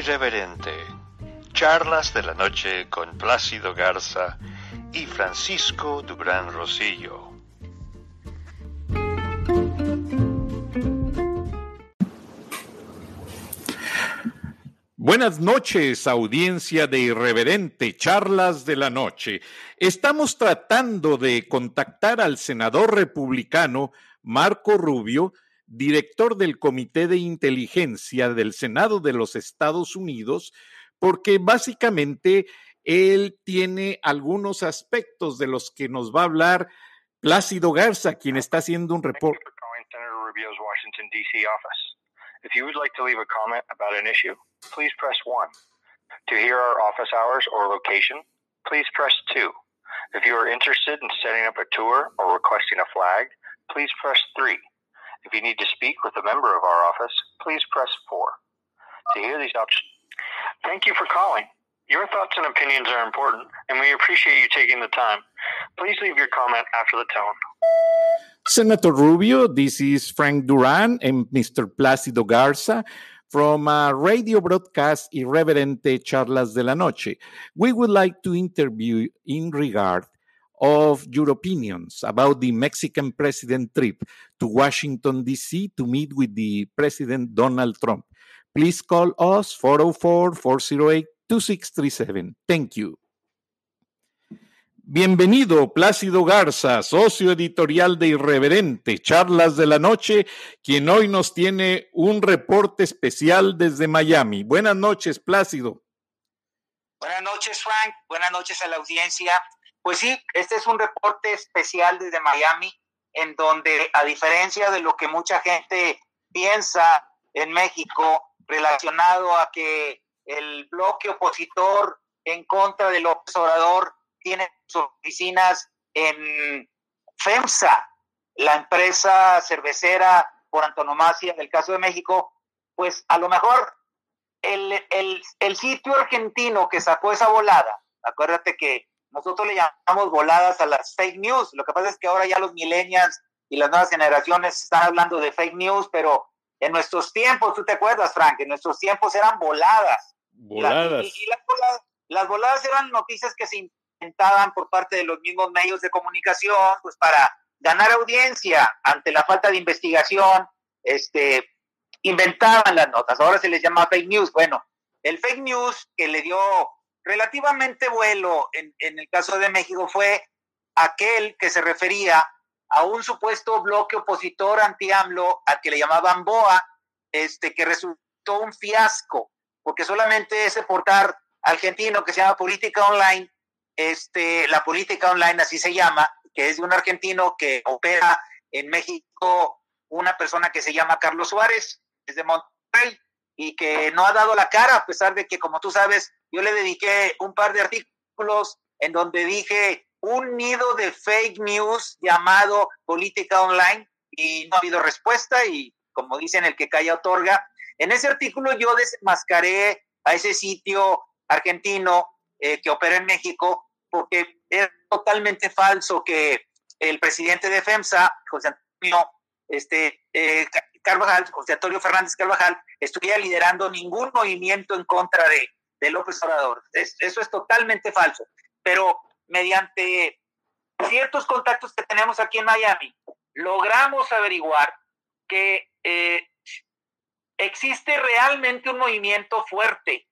Irreverente. Charlas de la noche con Plácido Garza y Francisco Dubrán Rosillo. Buenas noches, audiencia de Irreverente Charlas de la Noche. Estamos tratando de contactar al senador republicano Marco Rubio, director del Comité de Inteligencia del Senado de los Estados Unidos, porque básicamente él tiene algunos aspectos de los que nos va a hablar Plácido Garza, quien está haciendo un reporte. If you would like to leave a comment about an issue, please press 1. To hear our office hours or location, please press 2. If you are interested in setting up a tour or requesting a flag, please press 3. If you need to speak with a member of our office, please press 4. To hear these options, thank you for calling. Your thoughts and opinions are important, and we appreciate you taking the time. Please leave your comment after the tone. Senator Rubio, this is Frank Duran and Mr. Plácido Garza from a radio broadcast Irreverente Charlas de la Noche. We would like to interview in regard of your opinions about the Mexican president trip to Washington, D.C. to meet with the President Donald Trump. Please call us 404 408 2637. Thank you. Bienvenido, Plácido Garza, socio editorial de Irreverente, Charlas de la Noche, quien hoy nos tiene un reporte especial desde Miami. Buenas noches, Plácido. Buenas noches, Frank. Buenas noches a la audiencia. Pues sí, este es un reporte especial desde Miami, en donde, a diferencia de lo que mucha gente piensa en México, relacionado a que el bloque opositor en contra del Obrador tiene sus oficinas en FEMSA, la empresa cervecera por antonomasia del caso de México, pues a lo mejor el, el, sitio argentino que sacó esa volada, acuérdate que nosotros le llamamos voladas a las fake news, lo que pasa es que ahora ya los millennials y las nuevas generaciones están hablando de fake news, pero en nuestros tiempos, tú te acuerdas, Frank, en nuestros tiempos eran voladas. Voladas. y, las voladas, las voladas eran noticias que se inventaban por parte de los mismos medios de comunicación, pues para ganar audiencia ante la falta de investigación, este, inventaban las notas. Ahora se les llama fake news. Bueno, el fake news que le dio relativamente vuelo en, el caso de México fue aquel que se refería a un supuesto bloque opositor anti-AMLO al que le llamaban BOA, este, que resultó un fiasco, porque solamente ese portal argentino que se llama Política Online este, la política online, así se llama, que es de un argentino que opera en México, una persona que se llama Carlos Suárez, es de Monterrey, y que no ha dado la cara, a pesar de que, como tú sabes, yo le dediqué un par de artículos en donde dije un nido de fake news llamado política online y no ha habido respuesta y como dicen el que calla otorga. En ese artículo yo desmascaré a ese sitio argentino eh, que opera en México porque es totalmente falso que el presidente de FEMSA, José Antonio este, eh, Carvajal, José Antonio Fernández Carvajal, estuviera liderando ningún movimiento en contra de, de López Obrador. eso es totalmente falso. Pero mediante ciertos contactos que tenemos aquí en Miami, logramos averiguar que eh, existe realmente un movimiento fuerte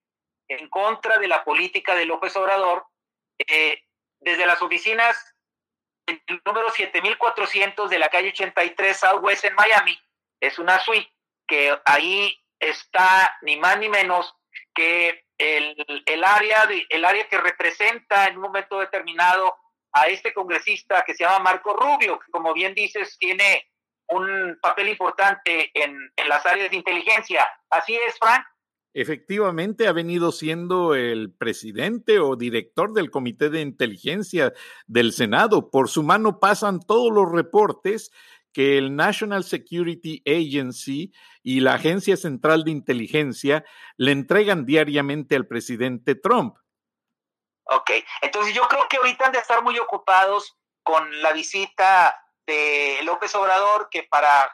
en contra de la política de López Obrador eh, desde las oficinas el número 7400 de la calle 83 Southwest en Miami, es una suite que ahí está ni más ni menos que el, el, área de, el área que representa en un momento determinado a este congresista que se llama Marco Rubio, que como bien dices tiene un papel importante en, en las áreas de inteligencia. Así es, Frank efectivamente ha venido siendo el presidente o director del Comité de Inteligencia del Senado. Por su mano pasan todos los reportes que el National Security Agency y la Agencia Central de Inteligencia le entregan diariamente al presidente Trump. Ok, entonces yo creo que ahorita han de estar muy ocupados con la visita de López Obrador, que para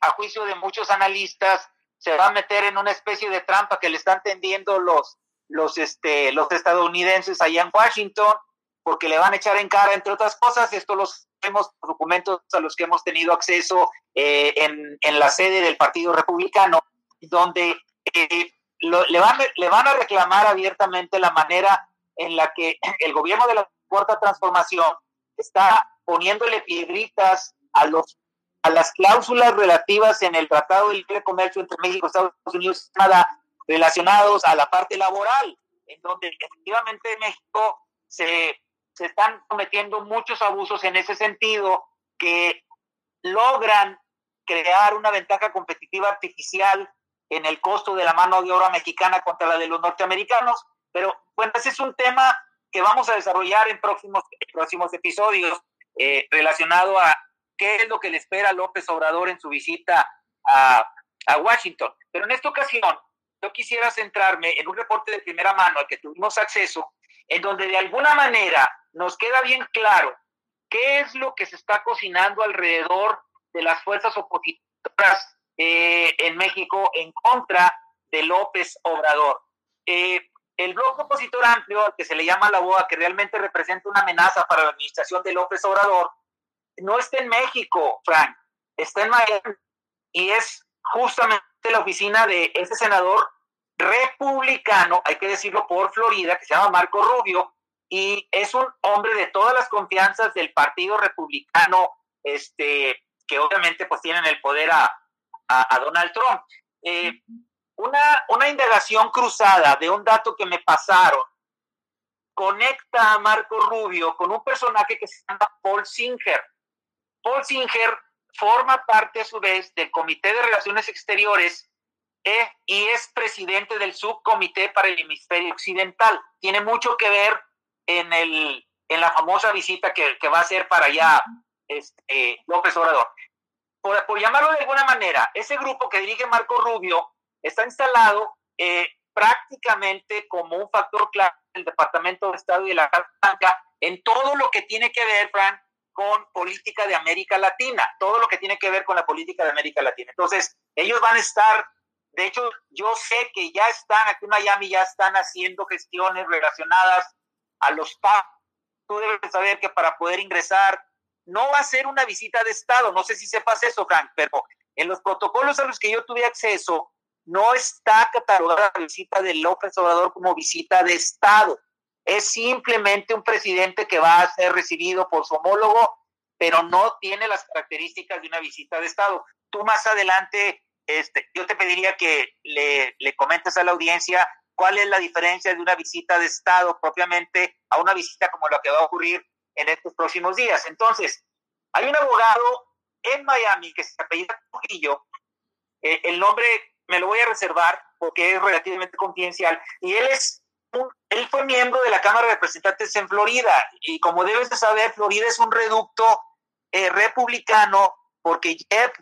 a juicio de muchos analistas se va a meter en una especie de trampa que le están tendiendo los, los, este, los estadounidenses allá en Washington, porque le van a echar en cara, entre otras cosas, esto los vemos documentos a los que hemos tenido acceso eh, en, en, la sede del Partido Republicano, donde eh, le, van, le van a reclamar abiertamente la manera en la que el gobierno de la Cuarta Transformación está poniéndole piedritas a los a las cláusulas relativas en el Tratado de Libre Comercio entre México y Estados Unidos nada relacionados a la parte laboral, en donde efectivamente México se, se están cometiendo muchos abusos en ese sentido que logran crear una ventaja competitiva artificial en el costo de la mano de obra mexicana contra la de los norteamericanos. Pero bueno, ese es un tema que vamos a desarrollar en próximos, próximos episodios eh, relacionado a qué es lo que le espera López Obrador en su visita a, a Washington. Pero en esta ocasión, yo quisiera centrarme en un reporte de primera mano al que tuvimos acceso, en donde de alguna manera nos queda bien claro qué es lo que se está cocinando alrededor de las fuerzas opositoras eh, en México en contra de López Obrador. Eh, el bloque opositor amplio, al que se le llama la BOA, que realmente representa una amenaza para la administración de López Obrador, no está en México, Frank, está en Miami y es justamente la oficina de ese senador republicano, hay que decirlo por Florida, que se llama Marco Rubio, y es un hombre de todas las confianzas del Partido Republicano, este, que obviamente pues tienen el poder a, a, Donald Trump. Eh, una, una indagación cruzada de un dato que me pasaron conecta a Marco Rubio con un personaje que se llama Paul Singer. Paul Singer forma parte a su vez del Comité de Relaciones Exteriores eh, y es presidente del subcomité para el hemisferio occidental. Tiene mucho que ver en, el, en la famosa visita que, que va a hacer para allá este, López Obrador. Por, por, llamarlo de alguna manera, ese grupo que dirige Marco Rubio está instalado eh, prácticamente como un factor clave del Departamento de Estado y de la Casa Blanca en todo lo que tiene que ver, Frank, con política de América Latina, todo lo que tiene que ver con la política de América Latina. Entonces, ellos van a estar, de hecho, yo sé que ya están aquí en Miami, ya están haciendo gestiones relacionadas a los pagos. Tú debes saber que para poder ingresar no va a ser una visita de Estado, no sé si sepas eso, Frank, pero en los protocolos a los que yo tuve acceso, no está catalogada la visita de López Obrador como visita de Estado es simplemente un presidente que va a ser recibido por su homólogo, pero no tiene las características de una visita de Estado. Tú más adelante, este, yo te pediría que le, le comentes a la audiencia cuál es la diferencia de una visita de Estado propiamente a una visita como la que va a ocurrir en estos próximos días. Entonces, hay un abogado en Miami que se apellida Trujillo, eh, el nombre me lo voy a reservar porque es relativamente confidencial, y él es él fue miembro de la Cámara de Representantes en Florida. Y como debes de saber, Florida es un reducto eh, republicano porque Jeb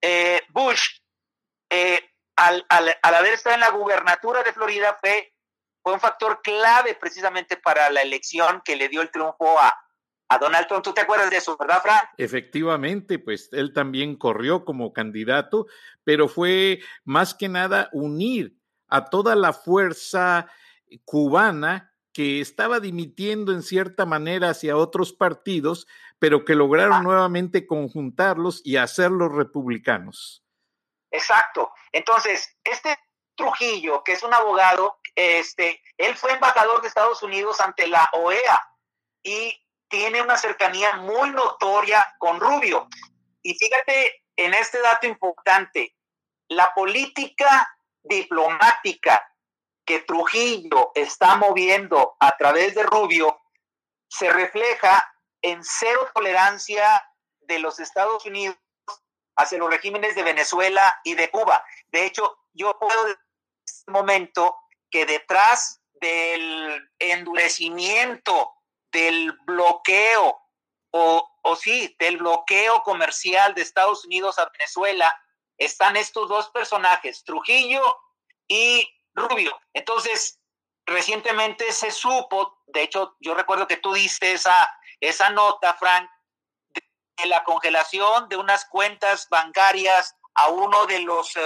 eh, Bush, eh, al, haber estado en la gubernatura de Florida, fue, fue un factor clave precisamente para la elección que le dio el triunfo a, a Donald Trump. ¿Tú te acuerdas de eso, verdad, Frank? Efectivamente, pues él también corrió como candidato, pero fue más que nada unir a toda la fuerza cubana que estaba dimitiendo en cierta manera hacia otros partidos, pero que lograron nuevamente conjuntarlos y hacerlos republicanos. Exacto. Entonces, este Trujillo, que es un abogado, este, él fue embajador de Estados Unidos ante la OEA y tiene una cercanía muy notoria con Rubio. Y fíjate en este dato importante, la política diplomática que Trujillo está moviendo a través de Rubio se refleja en cero tolerancia de los Estados Unidos hacia los regímenes de Venezuela y de Cuba. De hecho, yo puedo decir en este momento que detrás del endurecimiento, del bloqueo, o, o sí, del bloqueo comercial de Estados Unidos a Venezuela, están estos dos personajes, Trujillo y Rubio. Entonces, recientemente se supo, de hecho, yo recuerdo que tú diste esa, esa nota, Frank, de la congelación de unas cuentas bancarias a uno de los, eh,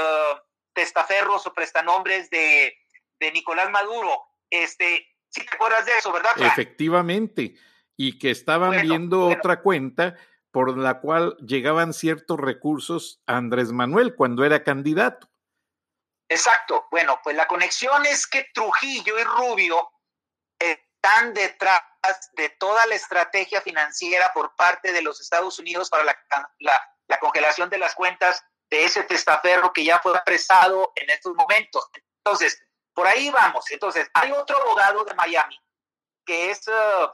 testaferros o prestanombres de, de Nicolás Maduro. Este, ¿sí te acuerdas de eso, verdad? Efectivamente, y que estaban viendo otra cuenta por la cual llegaban ciertos recursos a Andrés Manuel cuando era candidato. Exacto. Bueno, pues la conexión es que Trujillo y Rubio están detrás de toda la estrategia financiera por parte de los Estados Unidos para la, la, congelación de las cuentas de ese testaferro que ya fue apresado en estos momentos. Entonces, por ahí vamos. Entonces, hay otro abogado de Miami que es uh,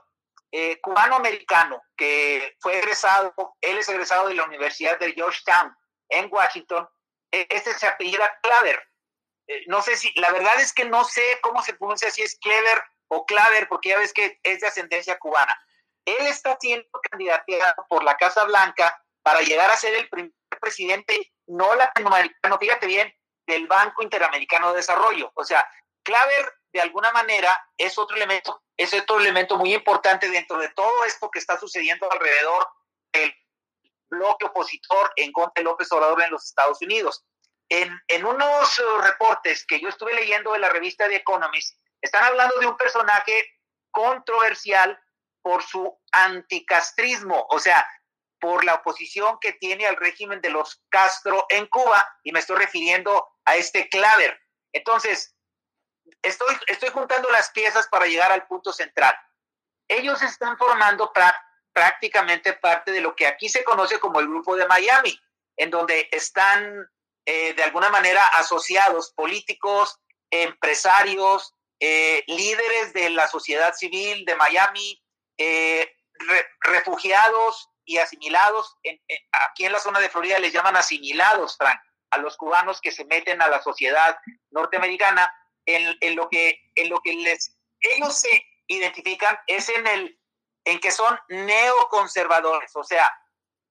eh, cubano-americano, que fue egresado, él es egresado de la Universidad de Georgetown en Washington. E, este se apellida Claver. Eh, no sé si, la verdad es que no sé cómo se pronuncia, si es Clever o Claver, porque ya ves que es de ascendencia cubana. Él está siendo candidateado por la Casa Blanca para llegar a ser el primer presidente no latinoamericano, fíjate bien, del Banco Interamericano de Desarrollo. O sea, Claver de alguna manera es otro elemento, es otro elemento muy importante dentro de todo esto que está sucediendo alrededor del bloque opositor en contra de López Obrador en los Estados Unidos. En, en unos reportes que yo estuve leyendo de la revista The Economist, están hablando de un personaje controversial por su anticastrismo, o sea, por la oposición que tiene al régimen de los Castro en Cuba, y me estoy refiriendo a este Claver. Entonces, estoy, estoy juntando las piezas para llegar al punto central. Ellos están formando prácticamente parte de lo que aquí se conoce como el Grupo de Miami, en donde están eh, de alguna manera asociados políticos, empresarios, eh, líderes de la sociedad civil de Miami, eh, refugiados y asimilados. aquí en la zona de Florida les llaman asimilados, Frank, a los cubanos que se meten a la sociedad norteamericana. En, lo que en lo que les ellos se identifican es en el en que son neoconservadores, o sea,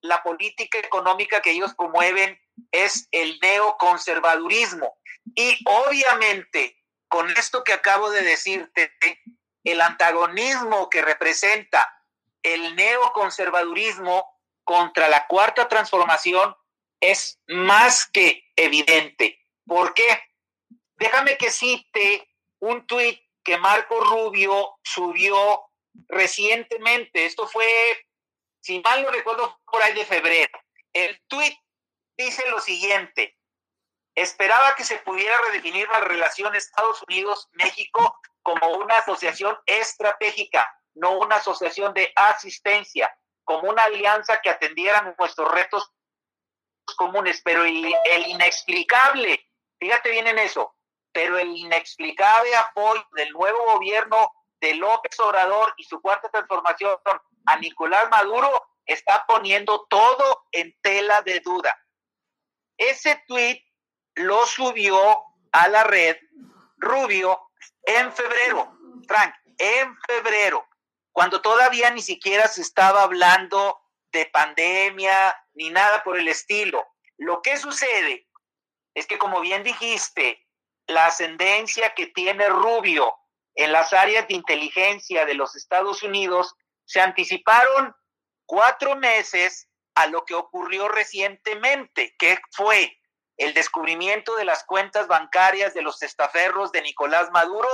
la política económica que ellos promueven es el neoconservadurismo. Y obviamente con esto que acabo de decirte, el antagonismo que representa el neoconservadurismo contra la cuarta transformación es más que evidente. ¿Por qué? Déjame que cite un tuit que Marco Rubio subió recientemente. Esto fue, si mal no recuerdo, por ahí de febrero. El tuit dice lo siguiente. Esperaba que se pudiera redefinir la relación Estados Unidos-México como una asociación estratégica, no una asociación de asistencia, como una alianza que atendiera nuestros retos comunes, pero el, inexplicable, fíjate bien en eso, pero el inexplicable apoyo del nuevo gobierno de López Obrador y su cuarta transformación a Nicolás Maduro está poniendo todo en tela de duda. Ese tuit lo subió a la red Rubio en febrero, Frank, en febrero, cuando todavía ni siquiera se estaba hablando de pandemia ni nada por el estilo. Lo que sucede es que, como bien dijiste, la ascendencia que tiene Rubio en las áreas de inteligencia de los Estados Unidos se anticiparon cuatro meses a lo que ocurrió recientemente, que fue el descubrimiento de las cuentas bancarias de los testaferros de Nicolás Maduro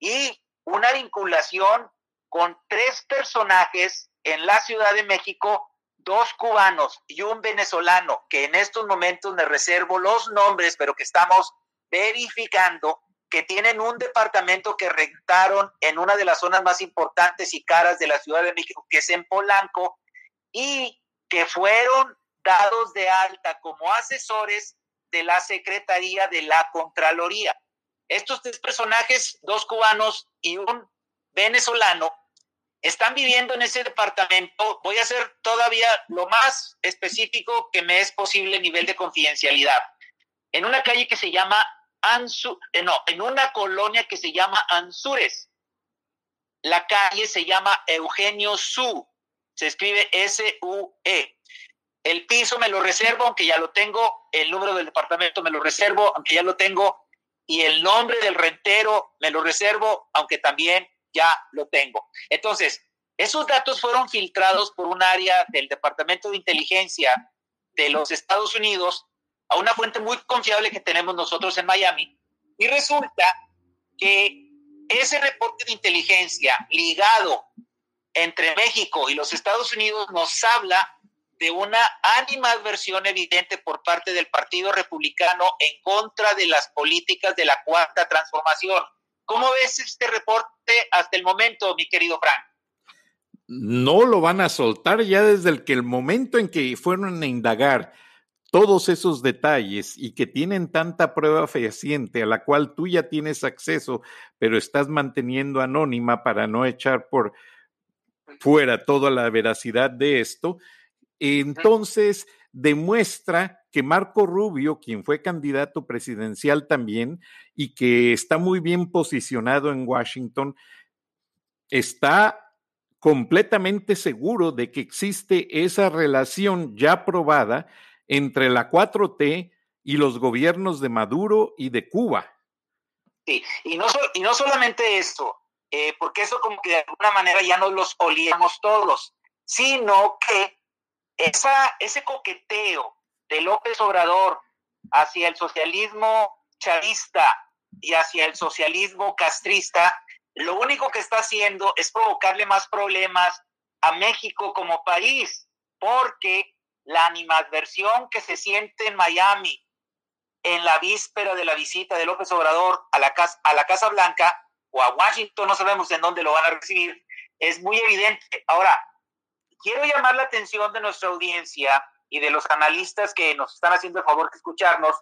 y una vinculación con tres personajes en la Ciudad de México, dos cubanos y un venezolano, que en estos momentos me reservo los nombres, pero que estamos verificando que tienen un departamento que rentaron en una de las zonas más importantes y caras de la Ciudad de México, que es en Polanco, y que fueron dados de alta como asesores de la Secretaría de la Contraloría. Estos tres personajes, dos cubanos y un venezolano, están viviendo en ese departamento. Voy a hacer todavía lo más específico que me es posible nivel de confidencialidad. En una calle que se llama Ansu, eh, no, en una colonia que se llama Ansures. La calle se llama Eugenio Su. Se escribe S-U-E. El piso me lo reservo, aunque ya lo tengo. El número del departamento me lo reservo, aunque ya lo tengo. Y el nombre del rentero me lo reservo, aunque también ya lo tengo. Entonces, esos datos fueron filtrados por un área del Departamento de Inteligencia de los Estados Unidos a una fuente muy confiable que tenemos nosotros en Miami y resulta que ese reporte de inteligencia ligado entre México y los Estados Unidos nos habla de una animadversión evidente por parte del Partido Republicano en contra de las políticas de la cuarta transformación. ¿Cómo ves este reporte hasta el momento, mi querido Frank? No lo van a soltar ya desde el que el momento en que fueron a indagar todos esos detalles y que tienen tanta prueba fehaciente a la cual tú ya tienes acceso, pero estás manteniendo anónima para no echar por fuera toda la veracidad de esto, entonces demuestra que Marco Rubio, quien fue candidato presidencial también y que está muy bien posicionado en Washington, está completamente seguro de que existe esa relación ya probada entre la 4T y los gobiernos de Maduro y de Cuba. Sí, y no, y no solamente esto, eh, porque eso como que de alguna manera ya no los olíamos todos, sino que esa, ese coqueteo de López Obrador hacia el socialismo chavista y hacia el socialismo castrista, lo único que está haciendo es provocarle más problemas a México como país, porque la animadversión que se siente en Miami en la víspera de la visita de López Obrador a la Casa, a la casa Blanca o a Washington, no sabemos en dónde lo van a recibir, es muy evidente. Ahora, quiero llamar la atención de nuestra audiencia y de los analistas que nos están haciendo el favor de escucharnos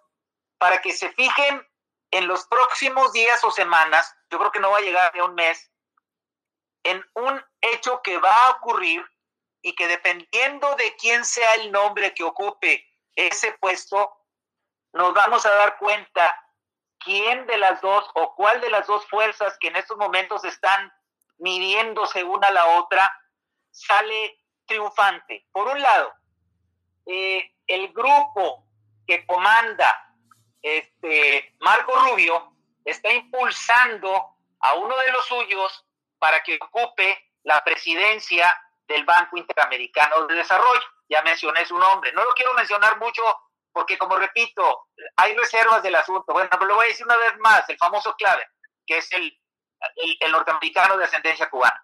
para que se fijen en los próximos días o semanas, yo creo que no va a llegar a un mes, en un hecho que va a ocurrir y que dependiendo de quién sea el nombre que ocupe ese puesto, nos vamos a dar cuenta quién de las dos o cuál de las dos fuerzas que en estos momentos están midiéndose una a la otra sale triunfante. Por un lado, eh, el grupo que comanda este Marco Rubio está impulsando a uno de los suyos para que ocupe la presidencia del Banco Interamericano de Desarrollo. Ya mencioné su nombre. No lo quiero mencionar mucho porque, como repito, hay reservas del asunto. Bueno, pero lo voy a decir una vez más, el famoso clave, que es el, el, norteamericano de ascendencia cubana.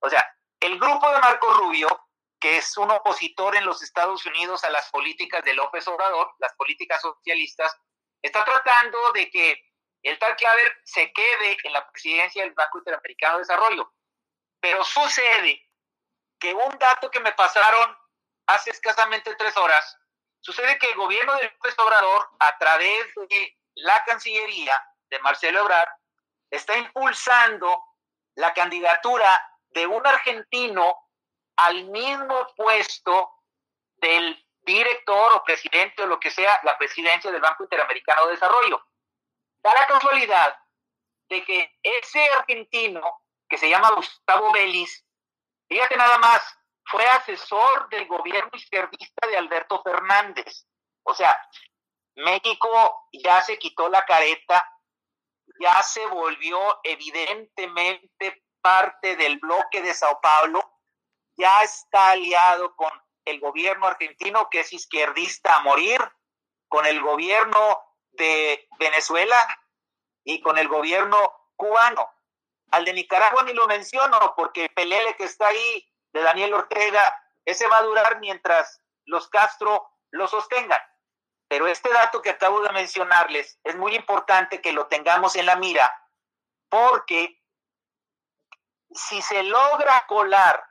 O sea, el grupo de Marco Rubio, que es un opositor en los Estados Unidos a las políticas de López Obrador, las políticas socialistas, está tratando de que el tal Claver se quede en la presidencia del Banco Interamericano de Desarrollo. Pero sucede que un dato que me pasaron hace escasamente tres horas, sucede que el gobierno del López Obrador, a través de la Cancillería de Marcelo Ebrard, está impulsando la candidatura de un argentino al mismo puesto del director o presidente o lo que sea, la presidencia del Banco Interamericano de Desarrollo. Da la casualidad de que ese argentino, que se llama Gustavo Vélez, Fíjate nada más, fue asesor del gobierno izquierdista de Alberto Fernández. O sea, México ya se quitó la careta, ya se volvió evidentemente parte del bloque de Sao Paulo, ya está aliado con el gobierno argentino que es izquierdista a morir, con el gobierno de Venezuela y con el gobierno cubano. Al de Nicaragua ni lo menciono porque Pelele que está ahí de Daniel Ortega, ese va a durar mientras los Castro lo sostengan. Pero este dato que acabo de mencionarles es muy importante que lo tengamos en la mira porque si se logra colar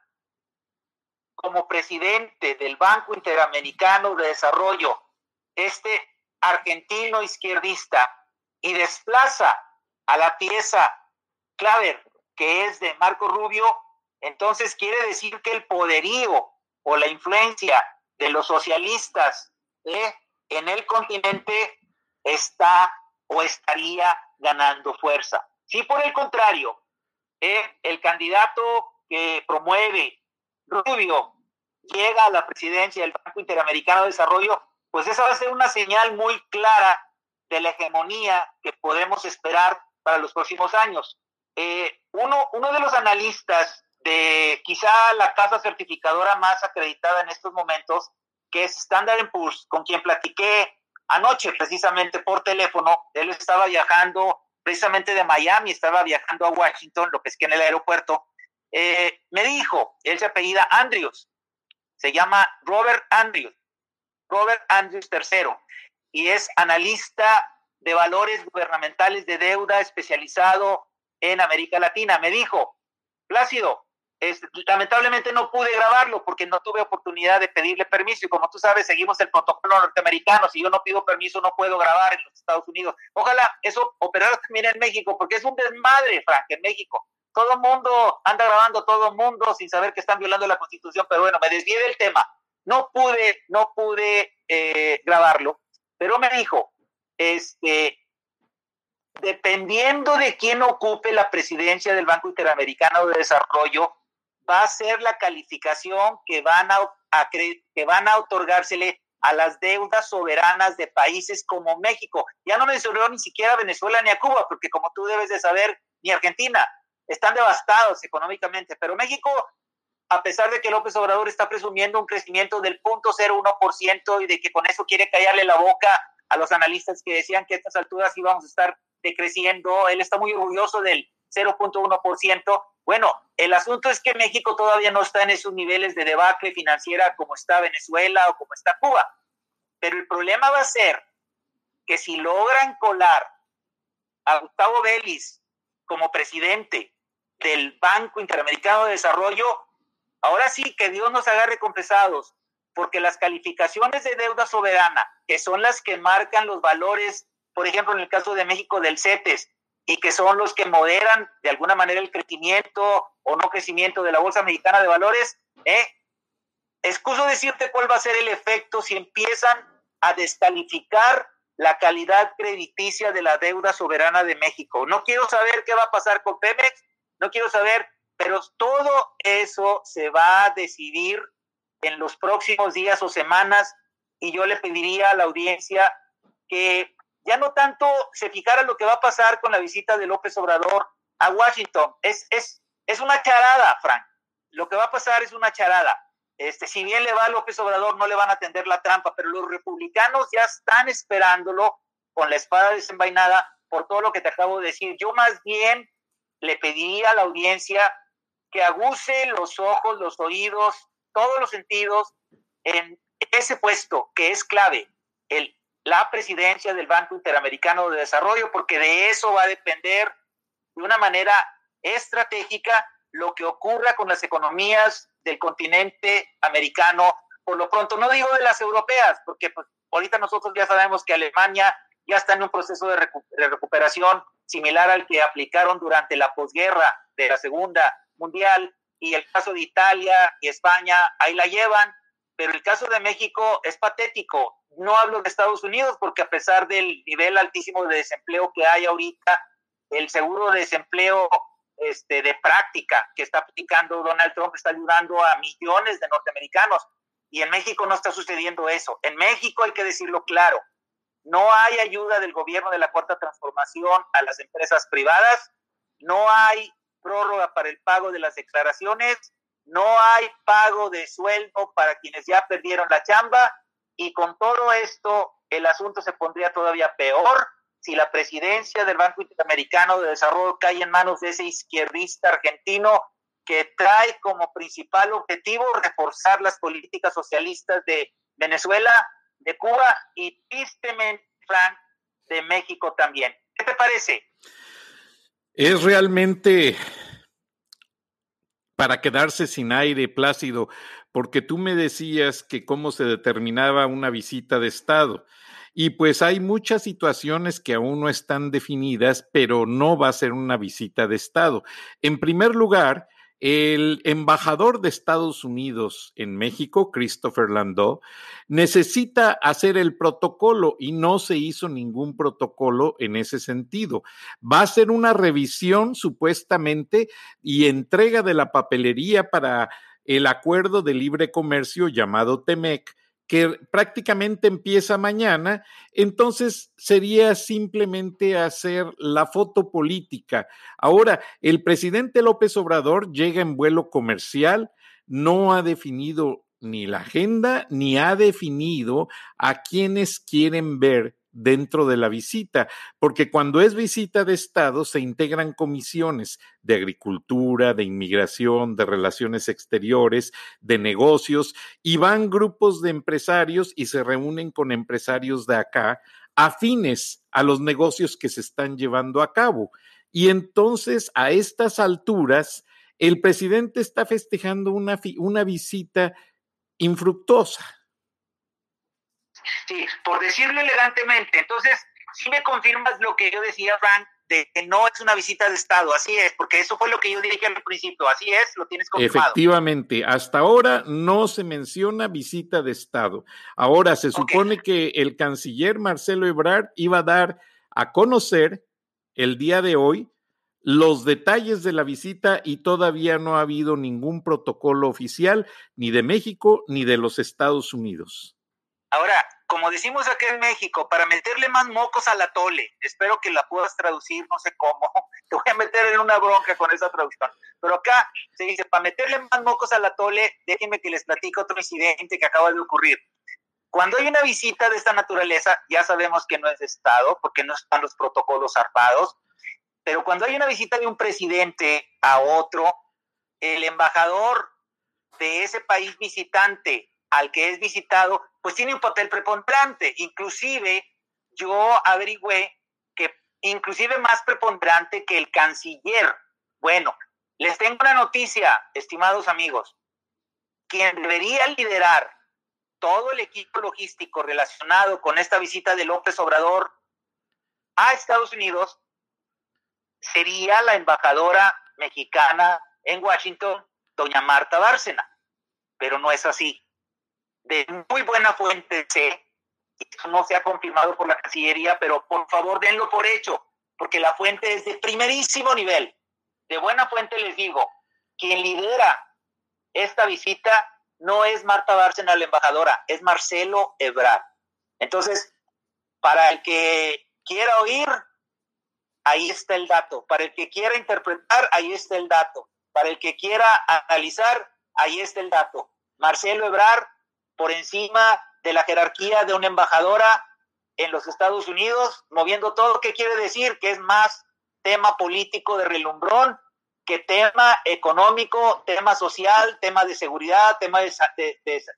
como presidente del Banco Interamericano de Desarrollo este argentino izquierdista y desplaza a la pieza Claver, que es de Marco Rubio, entonces quiere decir que el poderío o la influencia de los socialistas en el continente está o estaría ganando fuerza. Si por el contrario, ¿eh? el candidato que promueve Rubio llega a la presidencia del Banco Interamericano de Desarrollo, pues esa va a ser una señal muy clara de la hegemonía que podemos esperar para los próximos años. Eh, uno, uno de los analistas de quizá la casa certificadora más acreditada en estos momentos, que es Standard Poor's, con quien platiqué anoche precisamente por teléfono, él estaba viajando precisamente de Miami, estaba viajando a Washington, lo que es que en el aeropuerto, eh, me dijo, él se apellida Andrews, se llama Robert Andrews, Robert Andrews III, y es analista de valores gubernamentales de deuda especializado en América Latina. Me dijo, Plácido, lamentablemente no pude grabarlo porque no tuve oportunidad de pedirle permiso y como tú sabes seguimos el protocolo norteamericano, si yo no pido permiso no puedo grabar en los Estados Unidos. Ojalá eso operara también en México porque es un desmadre, Frank, en México. Todo mundo anda grabando todo mundo sin saber que están violando la constitución, pero bueno, me desvié del tema. No pude, no pude eh, grabarlo, pero me dijo, este, dependiendo de quién ocupe la presidencia del Banco Interamericano de Desarrollo, va a ser la calificación que van a, que van a otorgársele a las deudas soberanas de países como México. Ya no mencionó ni siquiera a Venezuela ni a Cuba, porque como tú debes de saber, ni Argentina, están devastados económicamente, pero México, a pesar de que López Obrador está presumiendo un crecimiento del 0.01% y de que con eso quiere callarle la boca a los analistas que decían que a estas alturas íbamos a estar decreciendo, él está muy orgulloso del 0.1%, bueno, el asunto es que México todavía no está en esos niveles de debacle financiera como está Venezuela o como está Cuba. Pero el problema va a ser que si logran colar a Gustavo Vélez como presidente del Banco Interamericano de Desarrollo, ahora sí que Dios nos agarre con pesados, porque las calificaciones de deuda soberana, que son las que marcan los valores, por ejemplo, en el caso de México del CETES, y que son los que moderan de alguna manera el crecimiento o no crecimiento de la Bolsa Mexicana de Valores, ¿eh? Excuso decirte cuál va a ser el efecto si empiezan a descalificar la calidad crediticia de la deuda soberana de México. No quiero saber qué va a pasar con Pemex, no quiero saber, pero todo eso se va a decidir en los próximos días o semanas y yo le pediría a la audiencia que ya no tanto se fijara lo que va a pasar con la visita de López Obrador a Washington. Es, es, es una charada, Frank. Lo que va a pasar es una charada. Este, si bien le va a López Obrador, no le van a atender la trampa, pero los republicanos ya están esperándolo con la espada desenvainada por todo lo que te acabo de decir. Yo más bien le pediría a la audiencia que aguce los ojos, los oídos, todos los sentidos en ese puesto que es clave, el la presidencia del Banco Interamericano de Desarrollo, porque de eso va a depender de una manera estratégica lo que ocurra con las economías del continente americano. Por lo pronto, no digo de las europeas, porque pues, ahorita nosotros ya sabemos que Alemania ya está en un proceso de recuperación similar al que aplicaron durante la posguerra de la Segunda Mundial, y el caso de Italia y España ahí la llevan, pero el caso de México es patético. No hablo de Estados Unidos porque a pesar del nivel altísimo de desempleo que hay ahorita, el seguro de desempleo este, de práctica que está aplicando Donald Trump está ayudando a millones de norteamericanos. Y en México no está sucediendo eso. En México hay que decirlo claro, no hay ayuda del gobierno de la cuarta transformación a las empresas privadas, no hay prórroga para el pago de las declaraciones, no hay pago de sueldo para quienes ya perdieron la chamba y con todo esto, el asunto se pondría todavía peor si la presidencia del Banco Interamericano de Desarrollo cae en manos de ese izquierdista argentino que trae como principal objetivo reforzar las políticas socialistas de Venezuela, de Cuba y tristemente, Frank, de México también. ¿Qué te parece? Es realmente para quedarse sin aire, Plácido, porque tú me decías que cómo se determinaba una visita de Estado. Y pues hay muchas situaciones que aún no están definidas, pero no va a ser una visita de Estado. En primer lugar, el embajador de Estados Unidos en México, Christopher Landau, necesita hacer el protocolo y no se hizo ningún protocolo en ese sentido. Va a ser una revisión supuestamente y entrega de la papelería para el acuerdo de libre comercio llamado TEMEC que prácticamente empieza mañana, entonces sería simplemente hacer la foto política. Ahora, el presidente López Obrador llega en vuelo comercial, no ha definido ni la agenda, ni ha definido a quienes quieren ver dentro de la visita, porque cuando es visita de Estado se integran comisiones de agricultura, de inmigración, de relaciones exteriores, de negocios, y van grupos de empresarios y se reúnen con empresarios de acá afines a los negocios que se están llevando a cabo. Y entonces, a estas alturas, el presidente está festejando una, una visita infructuosa Sí, por decirlo elegantemente. Entonces, si me confirmas lo que yo decía, Frank, de que no es una visita de Estado, así es, porque eso fue lo que yo dije al principio, así es, lo tienes confirmado. Efectivamente, hasta ahora no se menciona visita de Estado. Ahora se supone que el canciller Marcelo Ebrard iba a dar a conocer el día de hoy los detalles de la visita y todavía no ha habido ningún protocolo oficial ni de México ni de los Estados Unidos. Ahora, como decimos aquí en México, para meterle más mocos a la tole. Espero que la puedas traducir, no sé cómo. Te voy a meter en una bronca con esa traducción. Pero acá se dice, para meterle más mocos a la tole, déjenme que les platico otro incidente que acaba de ocurrir. Cuando hay una visita de esta naturaleza, ya sabemos que no es de Estado, porque no están los protocolos armados, pero cuando hay una visita de un presidente a otro, el embajador de ese país visitante al que es visitado, pues tiene un papel preponderante. Inclusive yo averigüé que inclusive más preponderante que el canciller. Bueno, les tengo una noticia, estimados amigos. Quien debería liderar todo el equipo logístico relacionado con esta visita de López Obrador a Estados Unidos sería la embajadora mexicana en Washington, doña Marta Bárcena. Pero no es así de muy buena fuente sé, esto no se ha confirmado por la Cancillería, pero por favor denlo por hecho, porque la fuente es de primerísimo nivel. De buena fuente les digo, quien lidera esta visita no es Marta Bárcena, la embajadora, es Marcelo Ebrard. Entonces, para el que quiera oír, ahí está el dato. Para el que quiera interpretar, ahí está el dato. Para el que quiera analizar, ahí está el dato. Marcelo Ebrard por encima de la jerarquía de una embajadora en los Estados Unidos, moviendo todo. ¿Qué quiere decir? Que es más tema político de relumbrón que tema económico, tema social, tema de seguridad, tema de,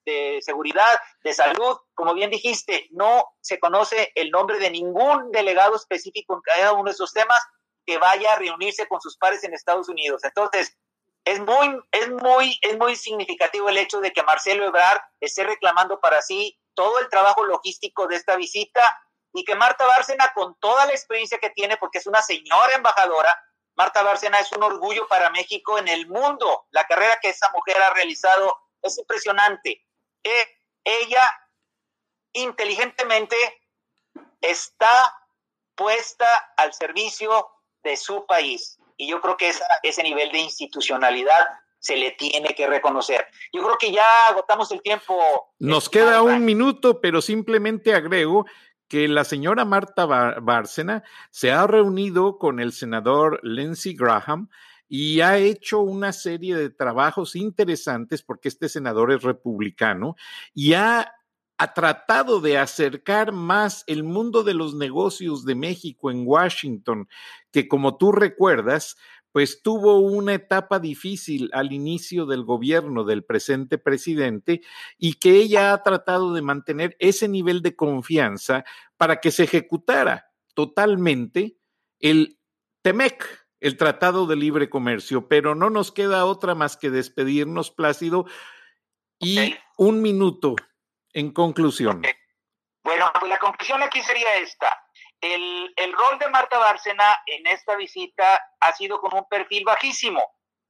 de, seguridad, de salud. Como bien dijiste, no se conoce el nombre de ningún delegado específico en cada uno de esos temas que vaya a reunirse con sus pares en Estados Unidos. Entonces, es muy, es muy, es muy significativo el hecho de que Marcelo Ebrard esté reclamando para sí todo el trabajo logístico de esta visita y que Marta Bárcena, con toda la experiencia que tiene, porque es una señora embajadora, Marta Bárcena es un orgullo para México en el mundo. La carrera que esa mujer ha realizado es impresionante. Eh, ella inteligentemente está puesta al servicio de su país. Y yo creo que ese nivel de institucionalidad se le tiene que reconocer. Yo creo que ya agotamos el tiempo. Nos queda un minuto, pero simplemente agrego que la señora Marta Bárcena se ha reunido con el senador Lindsey Graham y ha hecho una serie de trabajos interesantes porque este senador es republicano y ha ha tratado de acercar más el mundo de los negocios de México en Washington, que como tú recuerdas, pues tuvo una etapa difícil al inicio del gobierno del presente presidente y que ella ha tratado de mantener ese nivel de confianza para que se ejecutara totalmente el TEMEC, el Tratado de Libre Comercio, pero no nos queda otra más que despedirnos, Plácido, y un minuto en conclusión. Bueno, pues la conclusión aquí sería esta. El, el rol de Marta Bárcena en esta visita ha sido con un perfil bajísimo,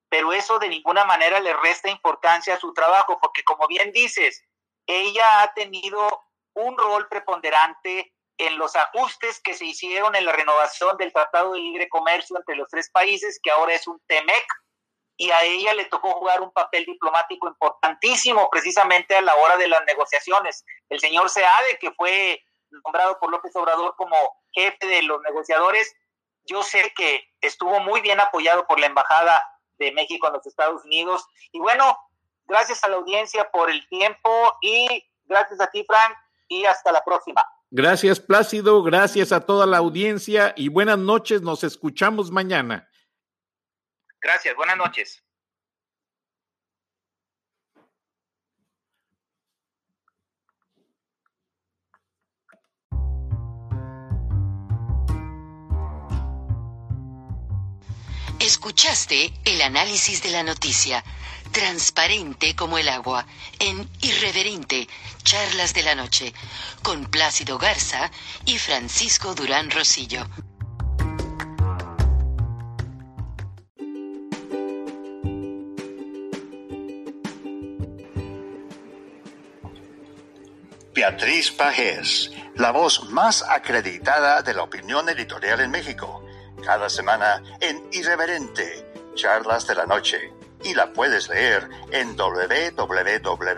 pero eso de ninguna manera le resta importancia a su trabajo, porque como bien dices, ella ha tenido un rol preponderante en los ajustes que se hicieron en la renovación del Tratado de Libre Comercio entre los tres países, que ahora es un TEMEC, y a ella le tocó jugar un papel diplomático importantísimo precisamente a la hora de las negociaciones. El señor Seade, que fue nombrado por López Obrador como jefe de los negociadores, yo sé que estuvo muy bien apoyado por la Embajada de México en los Estados Unidos. Y bueno, Gracias a la audiencia por el tiempo y gracias a ti, Frank, y hasta la próxima. Gracias, Plácido. Gracias a toda la audiencia y buenas noches. Nos escuchamos mañana. Gracias, buenas noches. Escuchaste el análisis de la noticia, transparente como el agua, en Irreverente, Charlas de la Noche, con Plácido Garza y Francisco Durán Rosillo. Beatriz Pajés, la voz más acreditada de la opinión editorial en México cada semana en Irreverente, Charlas de la Noche. Y la puedes leer en www.siempre.mx.